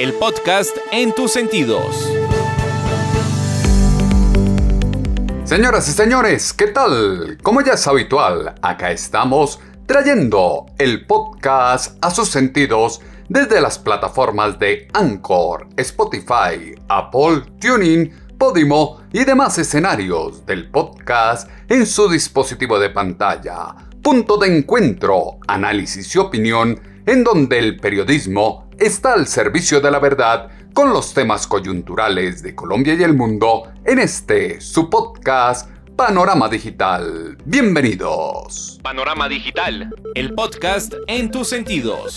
el podcast en tus sentidos. Señoras y señores, ¿qué tal? Como ya es habitual, acá estamos trayendo el podcast a sus sentidos desde las plataformas de Anchor, Spotify, Apple, Tuning, Podimo y demás escenarios del podcast en su dispositivo de pantalla. Punto de encuentro, análisis y opinión en donde el periodismo está al servicio de la verdad con los temas coyunturales de Colombia y el mundo en este su podcast Panorama Digital. Bienvenidos. Panorama Digital, el podcast en tus sentidos.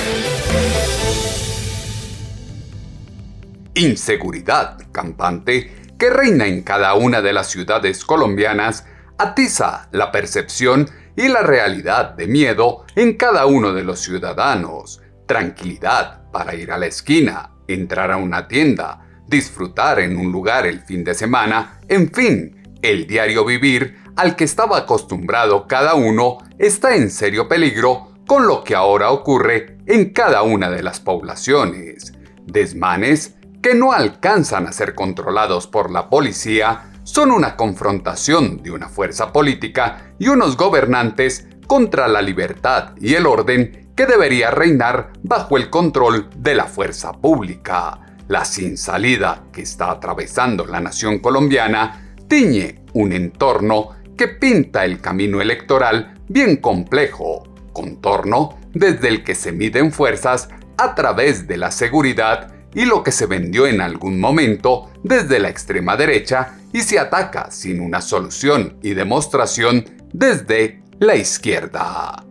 Inseguridad campante que reina en cada una de las ciudades colombianas atiza la percepción y la realidad de miedo en cada uno de los ciudadanos. Tranquilidad para ir a la esquina, entrar a una tienda, disfrutar en un lugar el fin de semana, en fin, el diario vivir al que estaba acostumbrado cada uno está en serio peligro con lo que ahora ocurre en cada una de las poblaciones. Desmanes que no alcanzan a ser controlados por la policía son una confrontación de una fuerza política y unos gobernantes contra la libertad y el orden que debería reinar bajo el control de la fuerza pública. La sin salida que está atravesando la nación colombiana tiñe un entorno que pinta el camino electoral bien complejo, contorno desde el que se miden fuerzas a través de la seguridad y lo que se vendió en algún momento desde la extrema derecha y se ataca sin una solución y demostración desde la izquierda.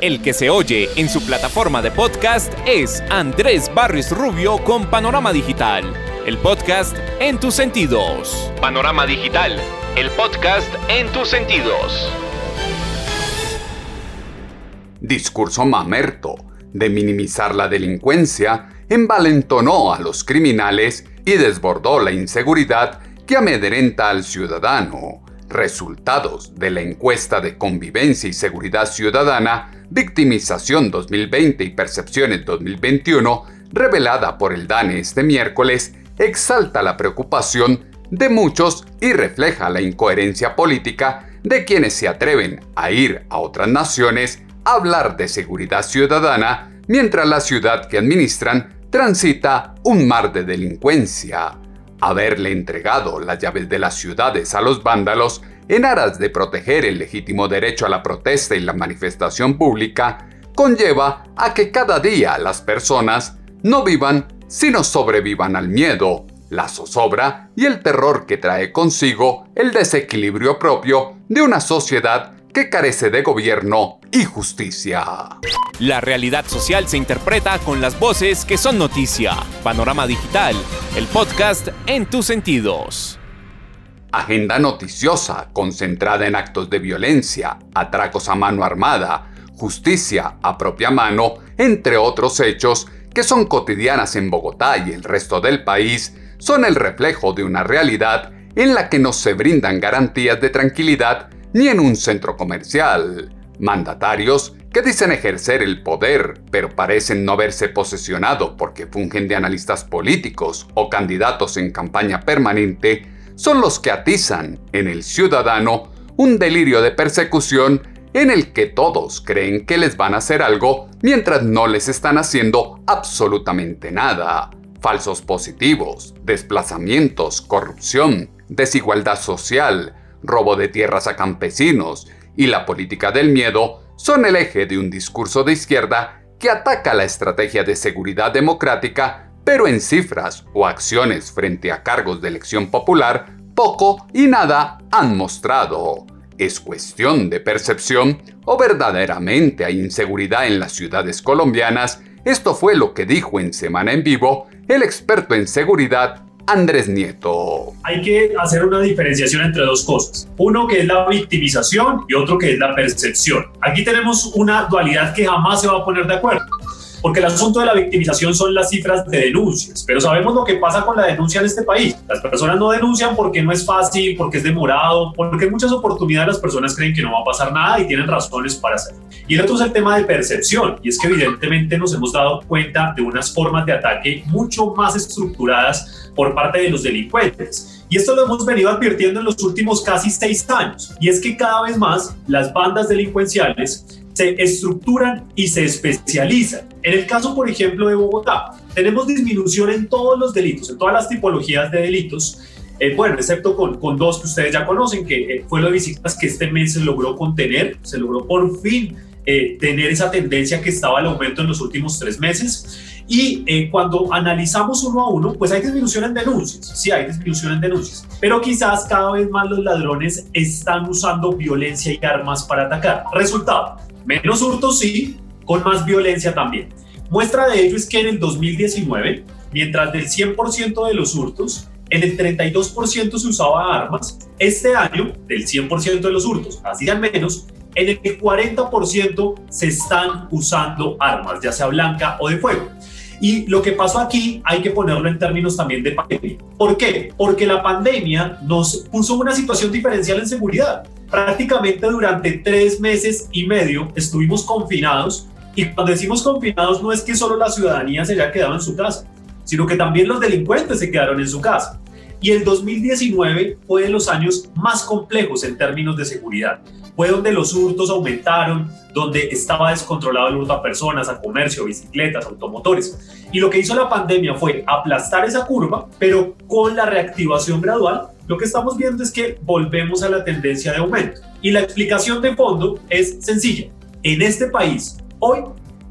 El que se oye en su plataforma de podcast es Andrés Barris Rubio con Panorama Digital, el podcast en tus sentidos. Panorama Digital, el podcast en tus sentidos. Discurso mamerto de minimizar la delincuencia envalentonó a los criminales y desbordó la inseguridad que amedrenta al ciudadano Resultados de la encuesta de convivencia y seguridad ciudadana, Victimización 2020 y Percepciones 2021, revelada por el DANE este miércoles, exalta la preocupación de muchos y refleja la incoherencia política de quienes se atreven a ir a otras naciones a hablar de seguridad ciudadana mientras la ciudad que administran transita un mar de delincuencia haberle entregado las llaves de las ciudades a los vándalos en aras de proteger el legítimo derecho a la protesta y la manifestación pública, conlleva a que cada día las personas no vivan, sino sobrevivan al miedo, la zozobra y el terror que trae consigo el desequilibrio propio de una sociedad que carece de gobierno y justicia. La realidad social se interpreta con las voces que son noticia. Panorama Digital, el podcast en tus sentidos. Agenda noticiosa concentrada en actos de violencia, atracos a mano armada, justicia a propia mano, entre otros hechos que son cotidianas en Bogotá y el resto del país, son el reflejo de una realidad en la que no se brindan garantías de tranquilidad ni en un centro comercial. Mandatarios que dicen ejercer el poder, pero parecen no verse posesionado porque fungen de analistas políticos o candidatos en campaña permanente, son los que atizan en el ciudadano un delirio de persecución en el que todos creen que les van a hacer algo mientras no les están haciendo absolutamente nada. Falsos positivos, desplazamientos, corrupción, desigualdad social, robo de tierras a campesinos y la política del miedo son el eje de un discurso de izquierda que ataca la estrategia de seguridad democrática, pero en cifras o acciones frente a cargos de elección popular, poco y nada han mostrado. ¿Es cuestión de percepción o verdaderamente hay inseguridad en las ciudades colombianas? Esto fue lo que dijo en Semana en Vivo el experto en seguridad Andrés Nieto. Hay que hacer una diferenciación entre dos cosas. Uno que es la victimización y otro que es la percepción. Aquí tenemos una dualidad que jamás se va a poner de acuerdo porque el asunto de la victimización son las cifras de denuncias, pero sabemos lo que pasa con la denuncia en este país. Las personas no denuncian porque no es fácil, porque es demorado, porque en muchas oportunidades las personas creen que no va a pasar nada y tienen razones para hacerlo. Y el otro es el tema de percepción, y es que evidentemente nos hemos dado cuenta de unas formas de ataque mucho más estructuradas por parte de los delincuentes. Y esto lo hemos venido advirtiendo en los últimos casi seis años. Y es que cada vez más las bandas delincuenciales se estructuran y se especializan. En el caso, por ejemplo, de Bogotá, tenemos disminución en todos los delitos, en todas las tipologías de delitos. Eh, bueno, excepto con, con, dos que ustedes ya conocen, que eh, fue lo de bicicletas que este mes se logró contener, se logró por fin eh, tener esa tendencia que estaba al aumento en los últimos tres meses. Y cuando analizamos uno a uno, pues hay disminución en denuncias, sí hay disminución en denuncias, pero quizás cada vez más los ladrones están usando violencia y armas para atacar. Resultado, Menos hurtos sí, con más violencia también. Muestra de ello es que en el 2019, mientras del 100% de los hurtos, en el 32% se usaba armas, este año, del 100% de los hurtos, así al menos, en el 40% se están usando armas, ya sea blanca o de fuego. Y lo que pasó aquí hay que ponerlo en términos también de pandemia. ¿Por qué? Porque la pandemia nos puso una situación diferencial en seguridad prácticamente durante tres meses y medio estuvimos confinados y cuando decimos confinados no es que solo la ciudadanía se haya quedado en su casa, sino que también los delincuentes se quedaron en su casa. Y el 2019 fue de los años más complejos en términos de seguridad. Fue donde los hurtos aumentaron, donde estaba descontrolado el hurto a personas, a comercio, bicicletas, automotores. Y lo que hizo la pandemia fue aplastar esa curva, pero con la reactivación gradual lo que estamos viendo es que volvemos a la tendencia de aumento. Y la explicación de fondo es sencilla. En este país, hoy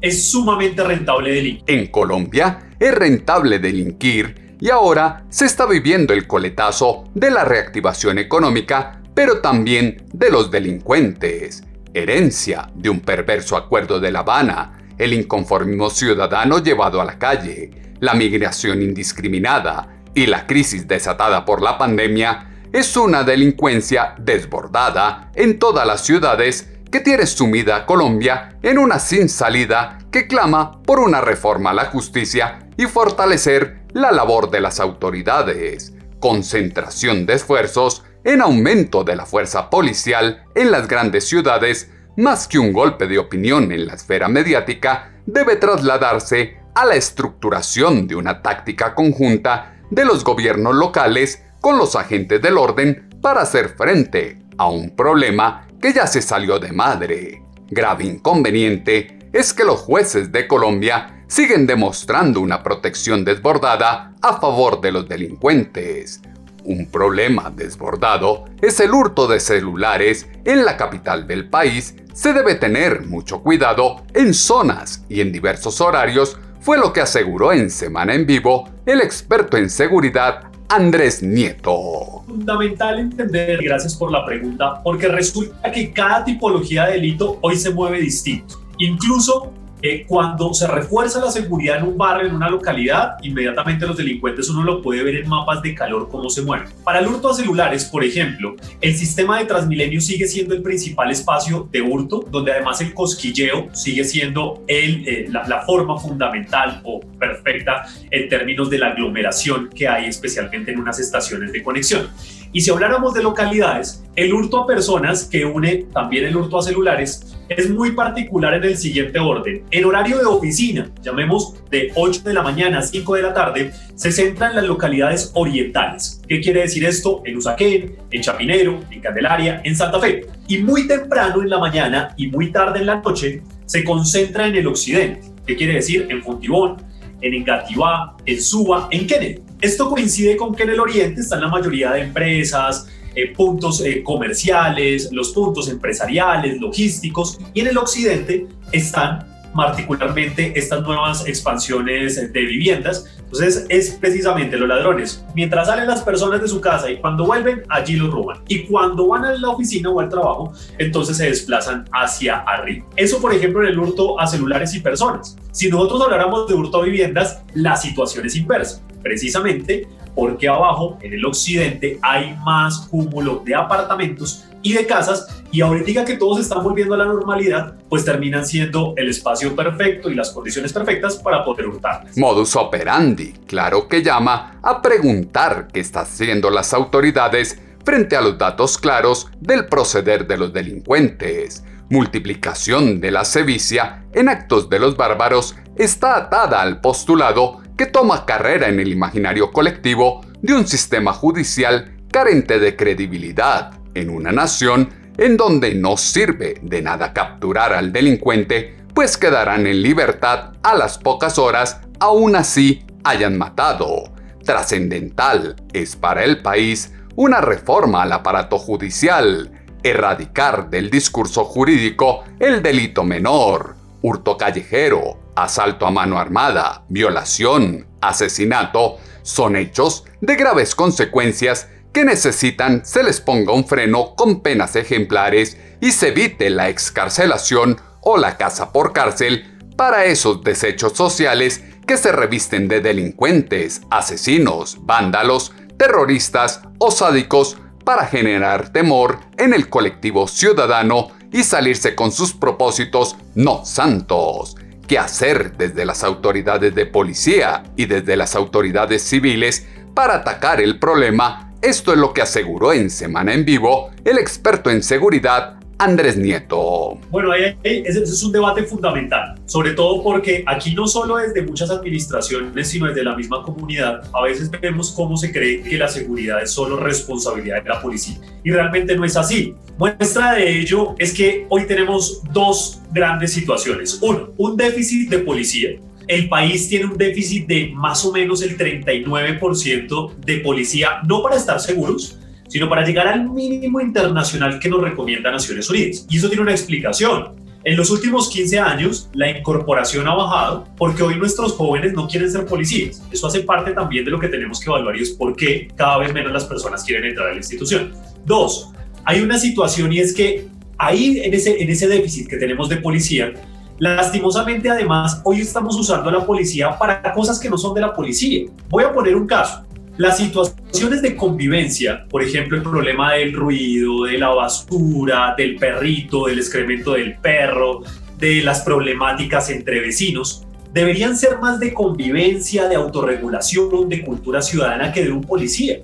es sumamente rentable delinquir. En Colombia es rentable delinquir y ahora se está viviendo el coletazo de la reactivación económica, pero también de los delincuentes. Herencia de un perverso acuerdo de La Habana, el inconformismo ciudadano llevado a la calle, la migración indiscriminada, y la crisis desatada por la pandemia es una delincuencia desbordada en todas las ciudades que tiene sumida a Colombia en una sin salida que clama por una reforma a la justicia y fortalecer la labor de las autoridades, concentración de esfuerzos en aumento de la fuerza policial en las grandes ciudades, más que un golpe de opinión en la esfera mediática, debe trasladarse a la estructuración de una táctica conjunta de los gobiernos locales con los agentes del orden para hacer frente a un problema que ya se salió de madre. Grave inconveniente es que los jueces de Colombia siguen demostrando una protección desbordada a favor de los delincuentes. Un problema desbordado es el hurto de celulares en la capital del país. Se debe tener mucho cuidado en zonas y en diversos horarios fue lo que aseguró en Semana en Vivo el experto en seguridad Andrés Nieto. Fundamental entender, gracias por la pregunta, porque resulta que cada tipología de delito hoy se mueve distinto. Incluso eh, cuando se refuerza la seguridad en un barrio, en una localidad, inmediatamente los delincuentes uno lo puede ver en mapas de calor cómo se mueven. Para el hurto a celulares, por ejemplo, el sistema de Transmilenio sigue siendo el principal espacio de hurto, donde además el cosquilleo sigue siendo el, eh, la, la forma fundamental o perfecta en términos de la aglomeración que hay especialmente en unas estaciones de conexión. Y si habláramos de localidades, el hurto a personas que une también el hurto a celulares es muy particular en el siguiente orden. En horario de oficina, llamemos de 8 de la mañana a 5 de la tarde, se centra en las localidades orientales. ¿Qué quiere decir esto? En Usaquén, en Chapinero, en Candelaria, en Santa Fe. Y muy temprano en la mañana y muy tarde en la noche se concentra en el occidente. ¿Qué quiere decir? En Fontibón, en Engativá, en Suba, en Kennedy. Esto coincide con que en el oriente están la mayoría de empresas, eh, puntos eh, comerciales, los puntos empresariales, logísticos, y en el occidente están particularmente estas nuevas expansiones de viviendas Entonces es precisamente los ladrones, mientras salen las personas de su casa y cuando vuelven, allí los roban. Y cuando van a la oficina o al trabajo, entonces se desplazan hacia arriba. Eso, por ejemplo, en el hurto a celulares y personas. Si nosotros habláramos de hurto a viviendas, la situación es inversa. Precisamente porque abajo, en el occidente, hay más cúmulo de apartamentos y de casas y ahorita que todos están volviendo a la normalidad, pues terminan siendo el espacio perfecto y las condiciones perfectas para poder hurtarles. Modus operandi, claro que llama a preguntar qué están haciendo las autoridades frente a los datos claros del proceder de los delincuentes. Multiplicación de la sevicia en actos de los bárbaros está atada al postulado que toma carrera en el imaginario colectivo de un sistema judicial carente de credibilidad en una nación en donde no sirve de nada capturar al delincuente, pues quedarán en libertad a las pocas horas, aún así hayan matado. Trascendental es para el país una reforma al aparato judicial, erradicar del discurso jurídico el delito menor, hurto callejero, asalto a mano armada, violación, asesinato, son hechos de graves consecuencias que necesitan se les ponga un freno con penas ejemplares y se evite la excarcelación o la casa por cárcel para esos desechos sociales que se revisten de delincuentes, asesinos, vándalos, terroristas o sádicos para generar temor en el colectivo ciudadano y salirse con sus propósitos no santos. ¿Qué hacer desde las autoridades de policía y desde las autoridades civiles para atacar el problema? Esto es lo que aseguró en Semana en Vivo el experto en seguridad Andrés Nieto. Bueno, ese es un debate fundamental, sobre todo porque aquí no solo desde muchas administraciones, sino desde la misma comunidad, a veces vemos cómo se cree que la seguridad es solo responsabilidad de la policía. Y realmente no es así. Muestra de ello es que hoy tenemos dos grandes situaciones. Uno, un déficit de policía. El país tiene un déficit de más o menos el 39% de policía, no para estar seguros, sino para llegar al mínimo internacional que nos recomienda Naciones Unidas. Y eso tiene una explicación. En los últimos 15 años, la incorporación ha bajado porque hoy nuestros jóvenes no quieren ser policías. Eso hace parte también de lo que tenemos que evaluar y es por qué cada vez menos las personas quieren entrar a la institución. Dos, hay una situación y es que ahí en ese, en ese déficit que tenemos de policía, lastimosamente además hoy estamos usando a la policía para cosas que no son de la policía. Voy a poner un caso. Las situaciones de convivencia, por ejemplo, el problema del ruido, de la basura, del perrito, del excremento del perro, de las problemáticas entre vecinos, deberían ser más de convivencia, de autorregulación, de cultura ciudadana que de un policía.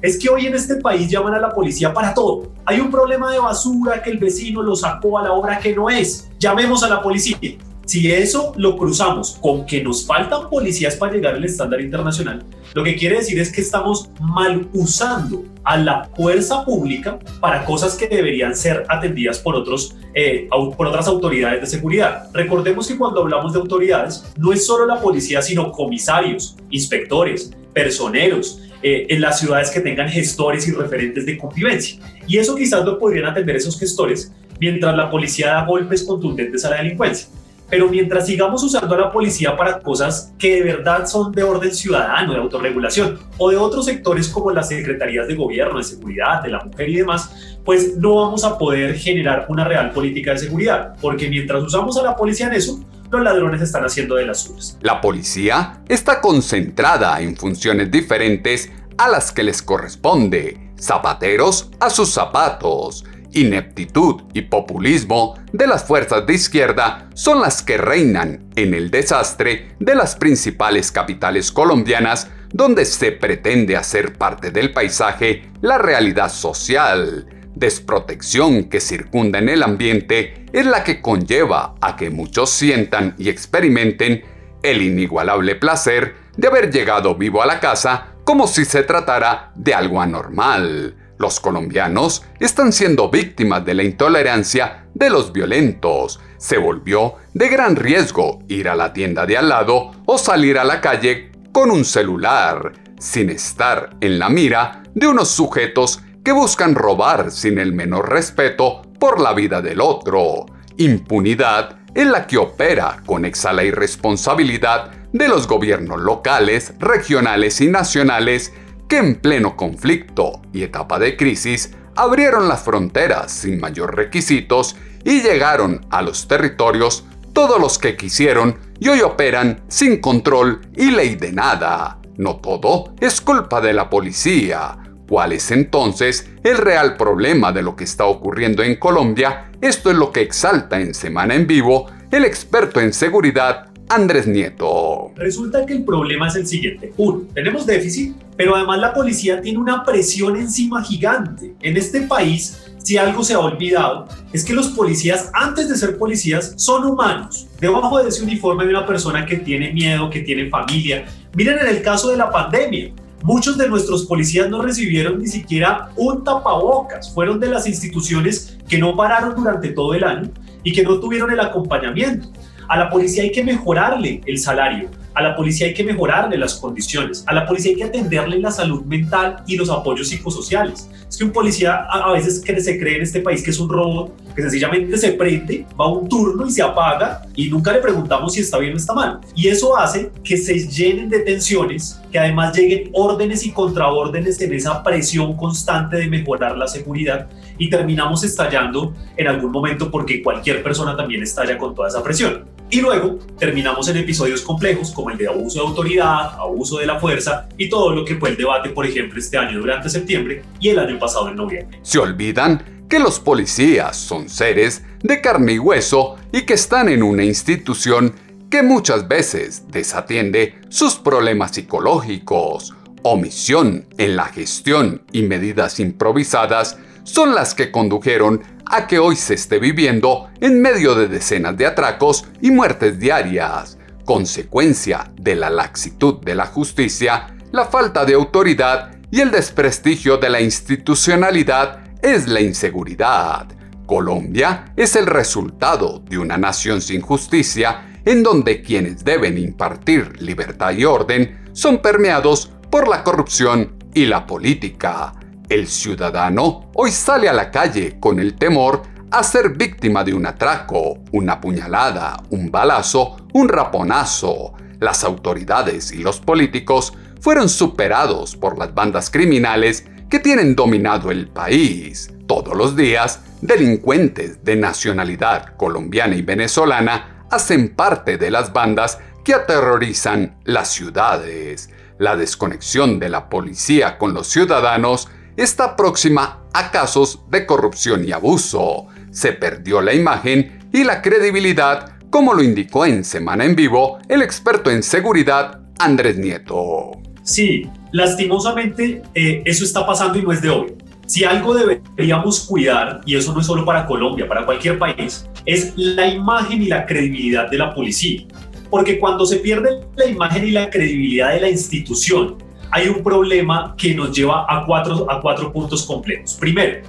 Es que hoy en este país llaman a la policía para todo. Hay un problema de basura que el vecino lo sacó a la hora que no es. Llamemos a la policía. Si eso lo cruzamos con que nos faltan policías para llegar al estándar internacional, lo que quiere decir es que estamos mal usando a la fuerza pública para cosas que deberían ser atendidas por, otros, eh, por otras autoridades de seguridad. Recordemos que cuando hablamos de autoridades, no es solo la policía, sino comisarios, inspectores, personeros, eh, en las ciudades que tengan gestores y referentes de convivencia. Y eso quizás lo podrían atender esos gestores mientras la policía da golpes contundentes a la delincuencia. Pero mientras sigamos usando a la policía para cosas que de verdad son de orden ciudadano, de autorregulación, o de otros sectores como las secretarías de gobierno, de seguridad, de la mujer y demás, pues no vamos a poder generar una real política de seguridad, porque mientras usamos a la policía en eso, los ladrones están haciendo de las suyas. La policía está concentrada en funciones diferentes a las que les corresponde. Zapateros a sus zapatos ineptitud y populismo de las fuerzas de izquierda son las que reinan en el desastre de las principales capitales colombianas donde se pretende hacer parte del paisaje la realidad social. Desprotección que circunda en el ambiente es la que conlleva a que muchos sientan y experimenten el inigualable placer de haber llegado vivo a la casa como si se tratara de algo anormal los colombianos están siendo víctimas de la intolerancia de los violentos. Se volvió de gran riesgo ir a la tienda de al lado o salir a la calle con un celular, sin estar en la mira de unos sujetos que buscan robar sin el menor respeto por la vida del otro. Impunidad es la que opera conexa la irresponsabilidad de los gobiernos locales, regionales y nacionales que en pleno conflicto y etapa de crisis abrieron las fronteras sin mayor requisitos y llegaron a los territorios todos los que quisieron y hoy operan sin control y ley de nada. No todo es culpa de la policía. ¿Cuál es entonces el real problema de lo que está ocurriendo en Colombia? Esto es lo que exalta en Semana en Vivo el experto en seguridad Andrés Nieto. Resulta que el problema es el siguiente. Uno, tenemos déficit, pero además la policía tiene una presión encima gigante. En este país, si algo se ha olvidado, es que los policías, antes de ser policías, son humanos. Debajo de ese uniforme de una persona que tiene miedo, que tiene familia. Miren en el caso de la pandemia. Muchos de nuestros policías no recibieron ni siquiera un tapabocas. Fueron de las instituciones que no pararon durante todo el año y que no tuvieron el acompañamiento. A la policía hay que mejorarle el salario, a la policía hay que mejorarle las condiciones, a la policía hay que atenderle la salud mental y los apoyos psicosociales. Es que un policía a veces se cree en este país que es un robot, que sencillamente se prende, va un turno y se apaga y nunca le preguntamos si está bien o está mal. Y eso hace que se llenen de tensiones, que además lleguen órdenes y contraórdenes en esa presión constante de mejorar la seguridad y terminamos estallando en algún momento porque cualquier persona también estalla con toda esa presión. Y luego terminamos en episodios complejos como el de abuso de autoridad, abuso de la fuerza y todo lo que fue el debate, por ejemplo, este año durante septiembre y el año pasado en noviembre. Se olvidan que los policías son seres de carne y hueso y que están en una institución que muchas veces desatiende sus problemas psicológicos. Omisión en la gestión y medidas improvisadas son las que condujeron a que hoy se esté viviendo en medio de decenas de atracos y muertes diarias, consecuencia de la laxitud de la justicia, la falta de autoridad y el desprestigio de la institucionalidad es la inseguridad. Colombia es el resultado de una nación sin justicia en donde quienes deben impartir libertad y orden son permeados por la corrupción y la política. El ciudadano hoy sale a la calle con el temor a ser víctima de un atraco, una puñalada, un balazo, un raponazo. Las autoridades y los políticos fueron superados por las bandas criminales que tienen dominado el país. Todos los días, delincuentes de nacionalidad colombiana y venezolana hacen parte de las bandas que aterrorizan las ciudades. La desconexión de la policía con los ciudadanos está próxima a casos de corrupción y abuso. Se perdió la imagen y la credibilidad, como lo indicó en Semana en Vivo el experto en seguridad Andrés Nieto. Sí, lastimosamente eh, eso está pasando y no es de hoy. Si algo deberíamos cuidar, y eso no es solo para Colombia, para cualquier país, es la imagen y la credibilidad de la policía. Porque cuando se pierde la imagen y la credibilidad de la institución, hay un problema que nos lleva a cuatro, a cuatro puntos complejos. Primero,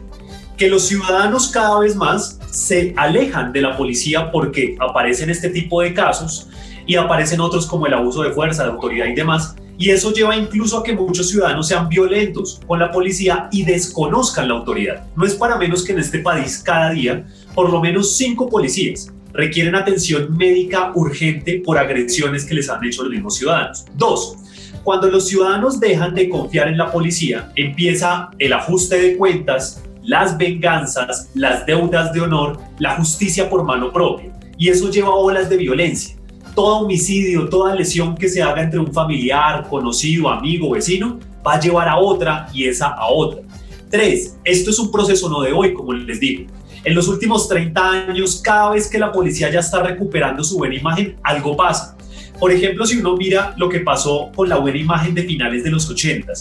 que los ciudadanos cada vez más se alejan de la policía porque aparecen este tipo de casos y aparecen otros como el abuso de fuerza, de autoridad y demás. Y eso lleva incluso a que muchos ciudadanos sean violentos con la policía y desconozcan la autoridad. No es para menos que en este país cada día por lo menos cinco policías requieren atención médica urgente por agresiones que les han hecho los mismos ciudadanos. Dos, cuando los ciudadanos dejan de confiar en la policía, empieza el ajuste de cuentas, las venganzas, las deudas de honor, la justicia por mano propia. Y eso lleva a olas de violencia. Todo homicidio, toda lesión que se haga entre un familiar, conocido, amigo, vecino, va a llevar a otra y esa a otra. Tres, esto es un proceso no de hoy, como les digo. En los últimos 30 años, cada vez que la policía ya está recuperando su buena imagen, algo pasa. Por ejemplo, si uno mira lo que pasó con la buena imagen de finales de los 80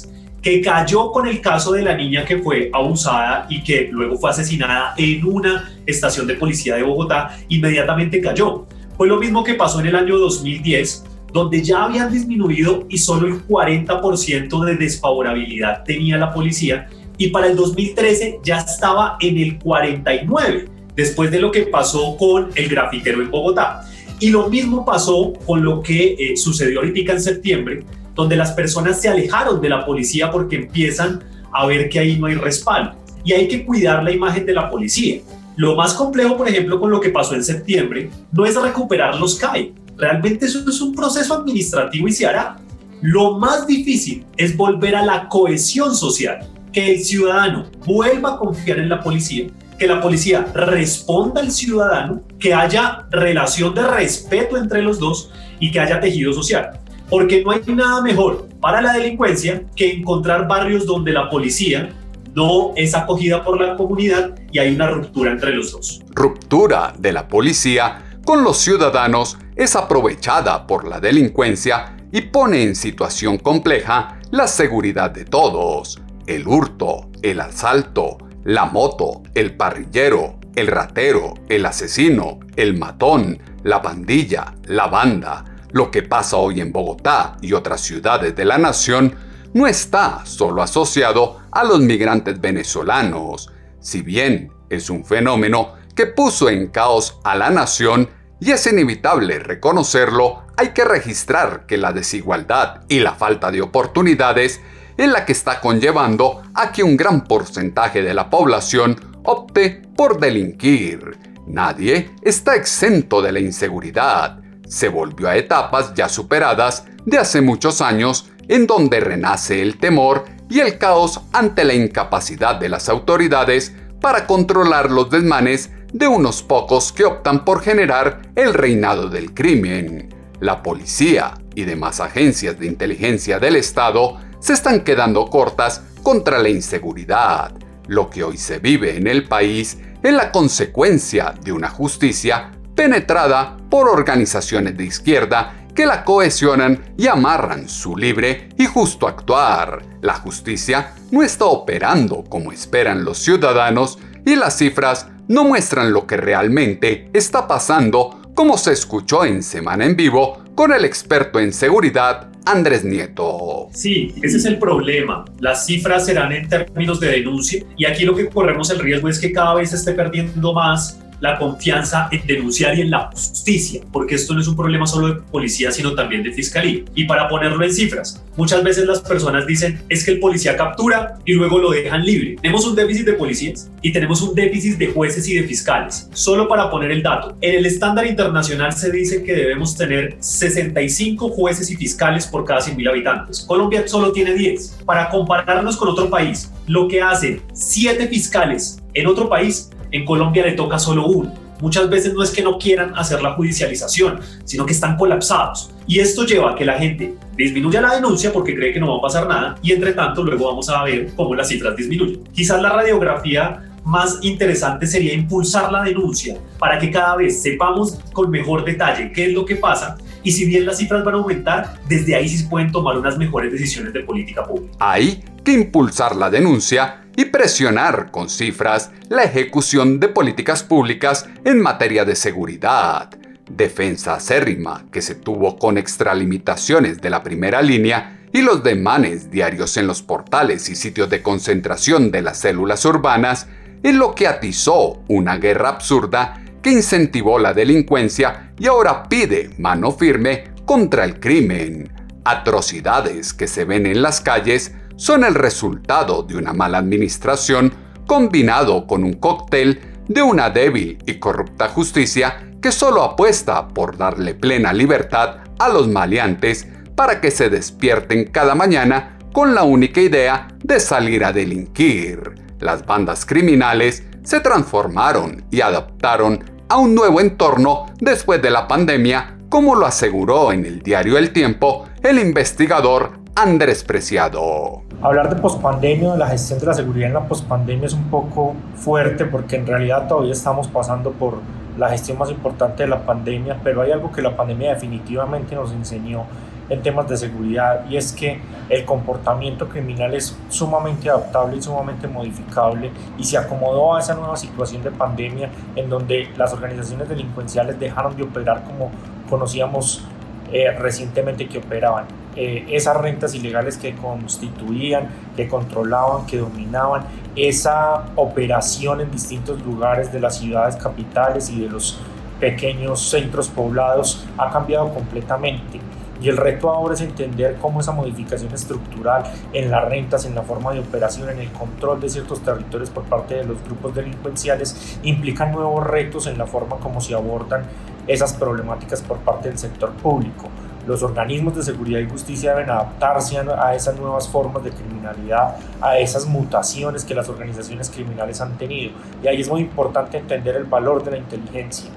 que cayó con el caso de la niña que fue abusada y que luego fue asesinada en una estación de policía de Bogotá, inmediatamente cayó. Fue lo mismo que pasó en el año 2010, donde ya habían disminuido y solo el 40% de desfavorabilidad tenía la policía, y para el 2013 ya estaba en el 49%, después de lo que pasó con el grafitero en Bogotá. Y lo mismo pasó con lo que eh, sucedió ahorita en septiembre, donde las personas se alejaron de la policía porque empiezan a ver que ahí no hay respaldo. Y hay que cuidar la imagen de la policía. Lo más complejo, por ejemplo, con lo que pasó en septiembre, no es recuperar los CAI. Realmente eso es un proceso administrativo y se hará. Lo más difícil es volver a la cohesión social, que el ciudadano vuelva a confiar en la policía, que la policía responda al ciudadano, que haya relación de respeto entre los dos y que haya tejido social. Porque no hay nada mejor para la delincuencia que encontrar barrios donde la policía no es acogida por la comunidad y hay una ruptura entre los dos. Ruptura de la policía con los ciudadanos es aprovechada por la delincuencia y pone en situación compleja la seguridad de todos. El hurto, el asalto, la moto, el parrillero, el ratero, el asesino, el matón, la bandilla, la banda, lo que pasa hoy en Bogotá y otras ciudades de la nación no está solo asociado a los migrantes venezolanos, si bien es un fenómeno que puso en caos a la nación y es inevitable reconocerlo, hay que registrar que la desigualdad y la falta de oportunidades es la que está conllevando a que un gran porcentaje de la población opte por delinquir. Nadie está exento de la inseguridad. Se volvió a etapas ya superadas de hace muchos años en donde renace el temor y el caos ante la incapacidad de las autoridades para controlar los desmanes de unos pocos que optan por generar el reinado del crimen. La policía y demás agencias de inteligencia del Estado se están quedando cortas contra la inseguridad. Lo que hoy se vive en el país es la consecuencia de una justicia penetrada por organizaciones de izquierda que la cohesionan y amarran su libre y justo actuar. La justicia no está operando como esperan los ciudadanos y las cifras no muestran lo que realmente está pasando como se escuchó en Semana en Vivo con el experto en seguridad Andrés Nieto. Sí, ese es el problema. Las cifras serán en términos de denuncia y aquí lo que corremos el riesgo es que cada vez se esté perdiendo más la confianza en denunciar y en la justicia, porque esto no es un problema solo de policía, sino también de fiscalía. Y para ponerlo en cifras, muchas veces las personas dicen es que el policía captura y luego lo dejan libre. Tenemos un déficit de policías y tenemos un déficit de jueces y de fiscales. Solo para poner el dato, en el estándar internacional se dice que debemos tener 65 jueces y fiscales por cada 100.000 habitantes. Colombia solo tiene 10. Para compararnos con otro país, lo que hacen 7 fiscales en otro país en Colombia le toca solo uno. Muchas veces no es que no quieran hacer la judicialización, sino que están colapsados. Y esto lleva a que la gente disminuya la denuncia porque cree que no va a pasar nada y entre tanto luego vamos a ver cómo las cifras disminuyen. Quizás la radiografía más interesante sería impulsar la denuncia para que cada vez sepamos con mejor detalle qué es lo que pasa y si bien las cifras van a aumentar, desde ahí sí pueden tomar unas mejores decisiones de política pública. Hay que impulsar la denuncia y presionar con cifras la ejecución de políticas públicas en materia de seguridad. Defensa acérrima que se tuvo con extralimitaciones de la primera línea y los demanes diarios en los portales y sitios de concentración de las células urbanas es lo que atizó una guerra absurda que incentivó la delincuencia y ahora pide mano firme contra el crimen. Atrocidades que se ven en las calles son el resultado de una mala administración combinado con un cóctel de una débil y corrupta justicia que solo apuesta por darle plena libertad a los maleantes para que se despierten cada mañana con la única idea de salir a delinquir. Las bandas criminales se transformaron y adaptaron a un nuevo entorno después de la pandemia, como lo aseguró en el diario El Tiempo el investigador Andrés Preciado. Hablar de pospandemia, de la gestión de la seguridad en la pospandemia es un poco fuerte porque en realidad todavía estamos pasando por la gestión más importante de la pandemia, pero hay algo que la pandemia definitivamente nos enseñó en temas de seguridad y es que el comportamiento criminal es sumamente adaptable y sumamente modificable y se acomodó a esa nueva situación de pandemia en donde las organizaciones delincuenciales dejaron de operar como conocíamos eh, recientemente que operaban. Eh, esas rentas ilegales que constituían, que controlaban, que dominaban, esa operación en distintos lugares de las ciudades capitales y de los pequeños centros poblados ha cambiado completamente. Y el reto ahora es entender cómo esa modificación estructural en las rentas, en la forma de operación, en el control de ciertos territorios por parte de los grupos delincuenciales implican nuevos retos en la forma como se abordan esas problemáticas por parte del sector público. Los organismos de seguridad y justicia deben adaptarse a esas nuevas formas de criminalidad, a esas mutaciones que las organizaciones criminales han tenido. Y ahí es muy importante entender el valor de la inteligencia,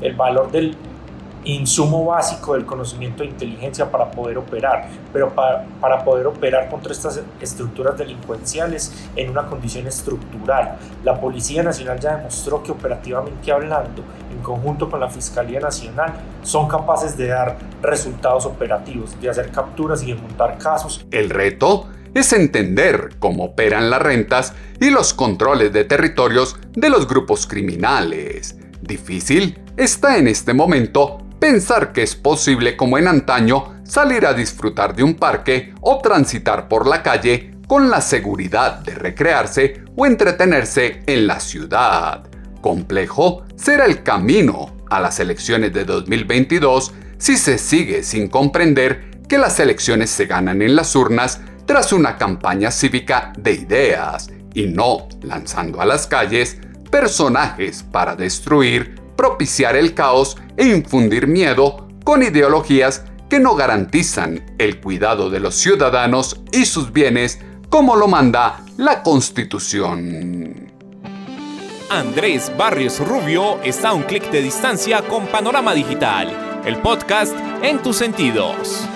el valor del insumo básico del conocimiento de inteligencia para poder operar, pero para, para, poder operar contra estas estructuras delincuenciales en una condición estructural. La Policía Nacional ya demostró que operativamente hablando, en conjunto con la Fiscalía Nacional, son capaces de dar resultados operativos, de hacer capturas y de montar casos. El reto es entender cómo operan las rentas y los controles de territorios de los grupos criminales. Difícil está en este momento pensar que es posible como en antaño salir a disfrutar de un parque o transitar por la calle con la seguridad de recrearse o entretenerse en la ciudad. Complejo será el camino a las elecciones de 2022 si se sigue sin comprender que las elecciones se ganan en las urnas tras una campaña cívica de ideas y no lanzando a las calles personajes para destruir propiciar el caos e infundir miedo con ideologías que no garantizan el cuidado de los ciudadanos y sus bienes como lo manda la Constitución. Andrés Barrios Rubio está a un clic de distancia con Panorama Digital, el podcast en tus sentidos.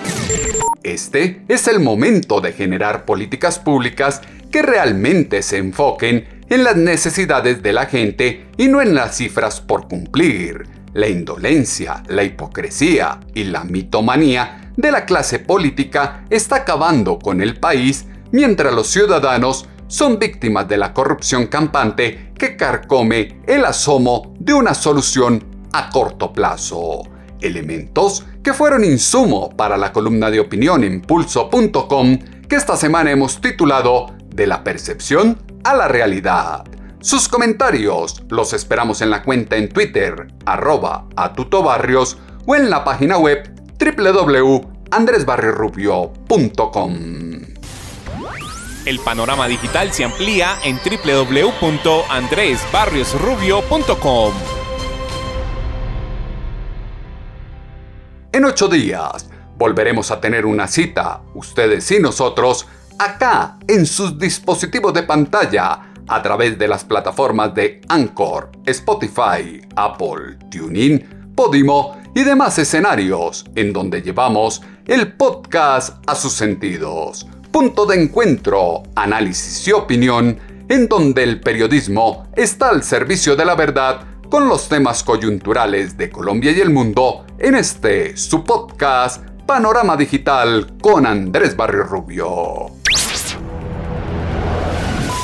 Este es el momento de generar políticas públicas que realmente se enfoquen en las necesidades de la gente y no en las cifras por cumplir. La indolencia, la hipocresía y la mitomanía de la clase política está acabando con el país mientras los ciudadanos son víctimas de la corrupción campante que carcome el asomo de una solución a corto plazo. Elementos que fueron insumo para la columna de opinión en pulso.com que esta semana hemos titulado De la percepción a la realidad. Sus comentarios los esperamos en la cuenta en Twitter, arroba atutobarrios o en la página web www.andresbarriorrubio.com. El panorama digital se amplía en www.andresbarriosrubio.com. En ocho días volveremos a tener una cita, ustedes y nosotros, acá en sus dispositivos de pantalla a través de las plataformas de Anchor, Spotify, Apple, TuneIn, Podimo y demás escenarios en donde llevamos el podcast a sus sentidos. Punto de encuentro, análisis y opinión en donde el periodismo está al servicio de la verdad con los temas coyunturales de Colombia y el mundo en este su podcast Panorama Digital con Andrés Barrio Rubio.